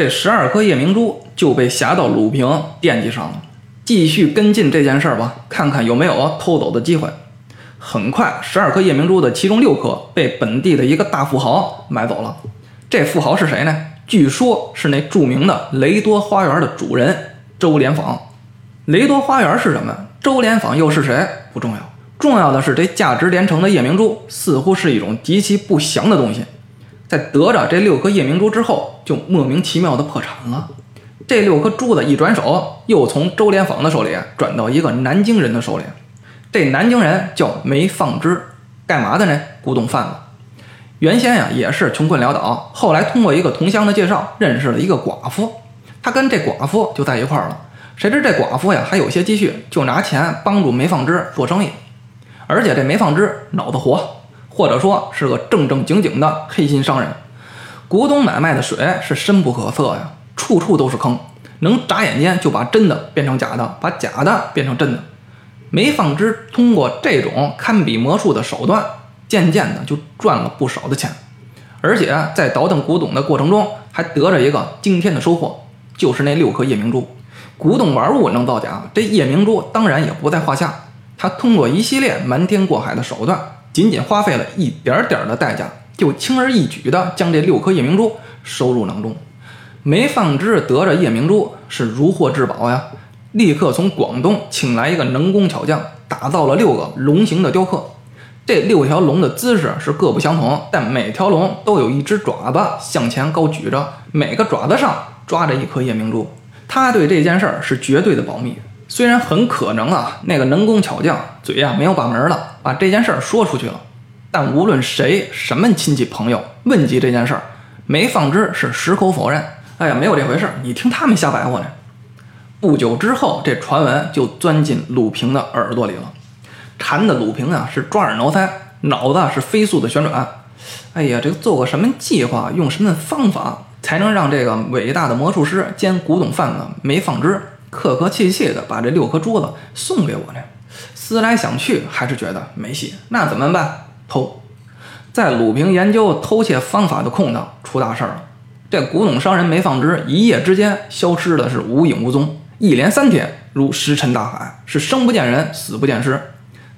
这十二颗夜明珠就被侠盗鲁平惦记上了。继续跟进这件事儿吧，看看有没有偷走的机会。很快，十二颗夜明珠的其中六颗被本地的一个大富豪买走了。这富豪是谁呢？据说是那著名的雷多花园的主人周连坊。雷多花园是什么？周连坊又是谁？不重要，重要的是这价值连城的夜明珠似乎是一种极其不祥的东西。在得着这六颗夜明珠之后，就莫名其妙的破产了。这六颗珠子一转手，又从周连坊的手里转到一个南京人的手里。这南京人叫梅放之，干嘛的呢？古董贩子。原先呀也是穷困潦倒，后来通过一个同乡的介绍，认识了一个寡妇，他跟这寡妇就在一块儿了。谁知这寡妇呀还有些积蓄，就拿钱帮助梅放之做生意。而且这梅放之脑子活，或者说是个正正经经的黑心商人。古董买卖的水是深不可测呀，处处都是坑，能眨眼间就把真的变成假的，把假的变成真的。梅放之通过这种堪比魔术的手段，渐渐的就赚了不少的钱，而且在倒腾古董的过程中，还得着一个惊天的收获，就是那六颗夜明珠。古董玩物能造假，这夜明珠当然也不在话下。他通过一系列瞒天过海的手段，仅仅花费了一点点的代价，就轻而易举的将这六颗夜明珠收入囊中。梅放之得着夜明珠是如获至宝呀。立刻从广东请来一个能工巧匠，打造了六个龙形的雕刻。这六条龙的姿势是各不相同，但每条龙都有一只爪子向前高举着，每个爪子上抓着一颗夜明珠。他对这件事儿是绝对的保密。虽然很可能啊，那个能工巧匠嘴呀没有把门了，把这件事儿说出去了，但无论谁、什么亲戚朋友问及这件事儿，梅放之是矢口否认。哎呀，没有这回事儿，你听他们瞎白话呢。不久之后，这传闻就钻进鲁平的耳朵里了，馋的鲁平啊是抓耳挠腮，脑子是飞速的旋转。哎呀，这个做个什么计划，用什么方法，才能让这个伟大的魔术师兼古董贩子梅放之客客气气的把这六颗珠子送给我呢？思来想去，还是觉得没戏。那怎么办？偷。在鲁平研究偷窃方法的空档，出大事儿了。这古董商人没放之一夜之间消失的是无影无踪。一连三天如石沉大海，是生不见人，死不见尸。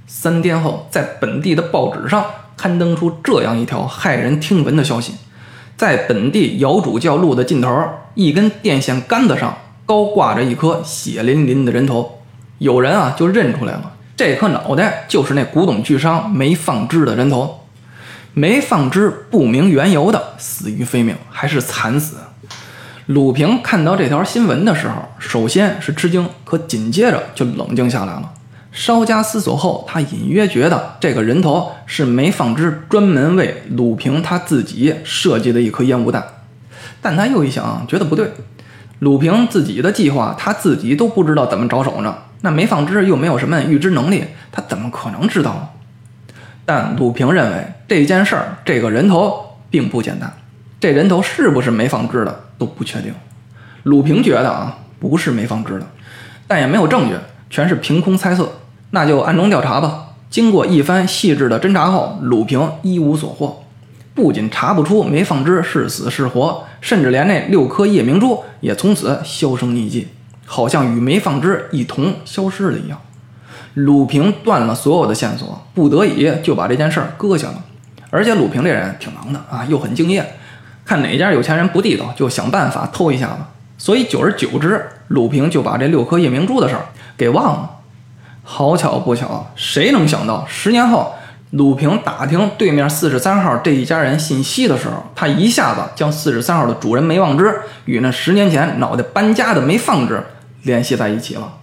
三天后，在本地的报纸上刊登出这样一条骇人听闻的消息：在本地姚主教路的尽头，一根电线杆子上高挂着一颗血淋淋的人头。有人啊，就认出来了，这颗脑袋就是那古董巨商梅放之的人头。梅放之不明缘由的死于非命，还是惨死。鲁平看到这条新闻的时候，首先是吃惊，可紧接着就冷静下来了。稍加思索后，他隐约觉得这个人头是梅放之专门为鲁平他自己设计的一颗烟雾弹。但他又一想，觉得不对，鲁平自己的计划他自己都不知道怎么着手呢。那梅放之又没有什么预知能力，他怎么可能知道？但鲁平认为这件事儿，这个人头并不简单。这人头是不是梅放之的都不确定，鲁平觉得啊不是梅放之的，但也没有证据，全是凭空猜测，那就暗中调查吧。经过一番细致的侦查后，鲁平一无所获，不仅查不出梅放之是死是活，甚至连那六颗夜明珠也从此销声匿迹，好像与梅放之一同消失了一样。鲁平断了所有的线索，不得已就把这件事儿搁下了。而且鲁平这人挺忙的啊，又很敬业。看哪家有钱人不地道，就想办法偷一下子。所以久而久之，鲁平就把这六颗夜明珠的事儿给忘了。好巧不巧，谁能想到十年后，鲁平打听对面四十三号这一家人信息的时候，他一下子将四十三号的主人梅望之与那十年前脑袋搬家的梅放之联系在一起了。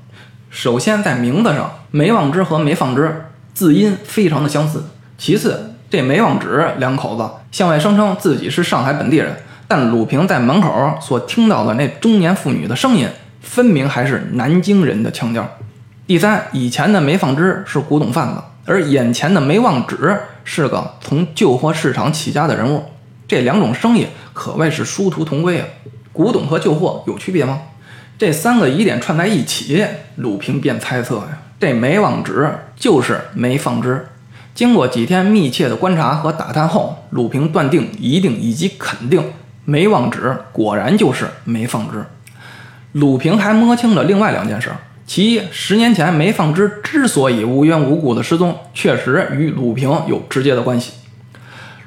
首先在名字上，梅望之和梅放之字音非常的相似。其次，这梅望之两口子向外声称自己是上海本地人，但鲁平在门口所听到的那中年妇女的声音，分明还是南京人的腔调。第三，以前的梅放之是古董贩子，而眼前的梅望之是个从旧货市场起家的人物，这两种生意可谓是殊途同归啊！古董和旧货有区别吗？这三个疑点串在一起，鲁平便猜测呀，这梅望之就是梅放之。经过几天密切的观察和打探后，鲁平断定一定以及肯定，没忘纸果然就是没放之。鲁平还摸清了另外两件事：其一，十年前梅放之之所以无缘无故的失踪，确实与鲁平有直接的关系。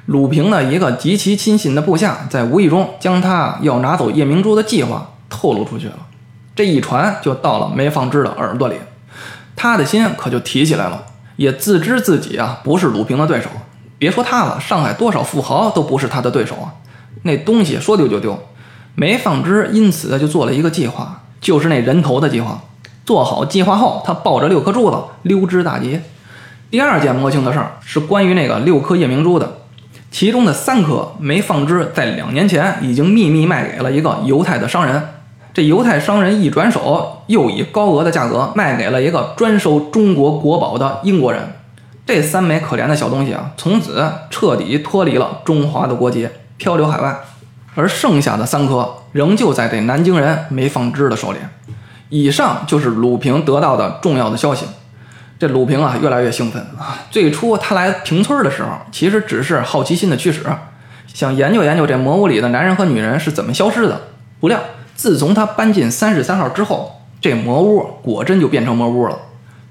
鲁平的一个极其亲信的部下，在无意中将他要拿走夜明珠的计划透露出去了，这一传就到了梅放之的耳朵里，他的心可就提起来了，也自知自己啊不是鲁平的对手。别说他了，上海多少富豪都不是他的对手啊！那东西说丢就丢，梅放之因此就做了一个计划，就是那人头的计划。做好计划后，他抱着六颗珠子溜之大吉。第二件摸清的事儿是关于那个六颗夜明珠的。其中的三颗没放之在两年前已经秘密卖给了一个犹太的商人，这犹太商人一转手又以高额的价格卖给了一个专收中国国宝的英国人。这三枚可怜的小东西啊，从此彻底脱离了中华的国籍，漂流海外。而剩下的三颗仍旧在这南京人梅放之的手里。以上就是鲁平得到的重要的消息。这鲁平啊，越来越兴奋啊！最初他来平村的时候，其实只是好奇心的驱使，想研究研究这魔屋里的男人和女人是怎么消失的。不料，自从他搬进三十三号之后，这魔屋果真就变成魔屋了。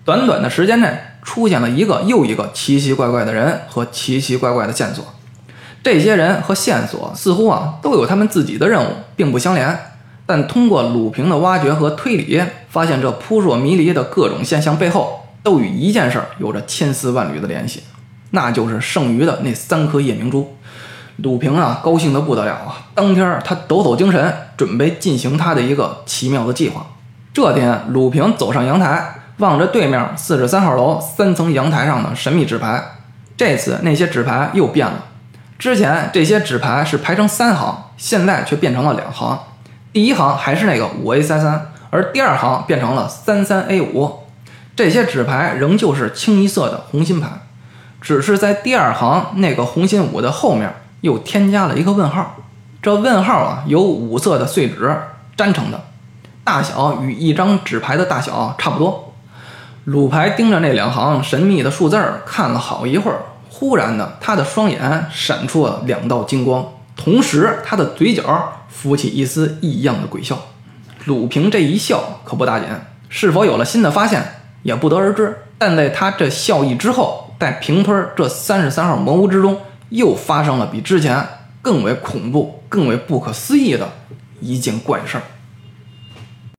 短短的时间内，出现了一个又一个奇奇怪怪的人和奇奇怪怪的线索。这些人和线索似乎啊，都有他们自己的任务，并不相连。但通过鲁平的挖掘和推理，发现这扑朔迷离的各种现象背后。都与一件事儿有着千丝万缕的联系，那就是剩余的那三颗夜明珠。鲁平啊，高兴得不得了啊！当天他抖擞精神，准备进行他的一个奇妙的计划。这天，鲁平走上阳台，望着对面四十三号楼三层阳台上的神秘纸牌。这次那些纸牌又变了，之前这些纸牌是排成三行，现在却变成了两行。第一行还是那个五 A 三三，而第二行变成了三三 A 五。这些纸牌仍旧是清一色的红心牌，只是在第二行那个红心五的后面又添加了一个问号。这问号啊，由五色的碎纸粘成的，大小与一张纸牌的大小差不多。鲁牌盯着那两行神秘的数字看了好一会儿，忽然的，他的双眼闪出了两道金光，同时他的嘴角浮起一丝异样的鬼笑。鲁平这一笑可不打紧，是否有了新的发现？也不得而知，但在他这笑意之后，在平村这三十三号魔屋之中，又发生了比之前更为恐怖、更为不可思议的一件怪事儿。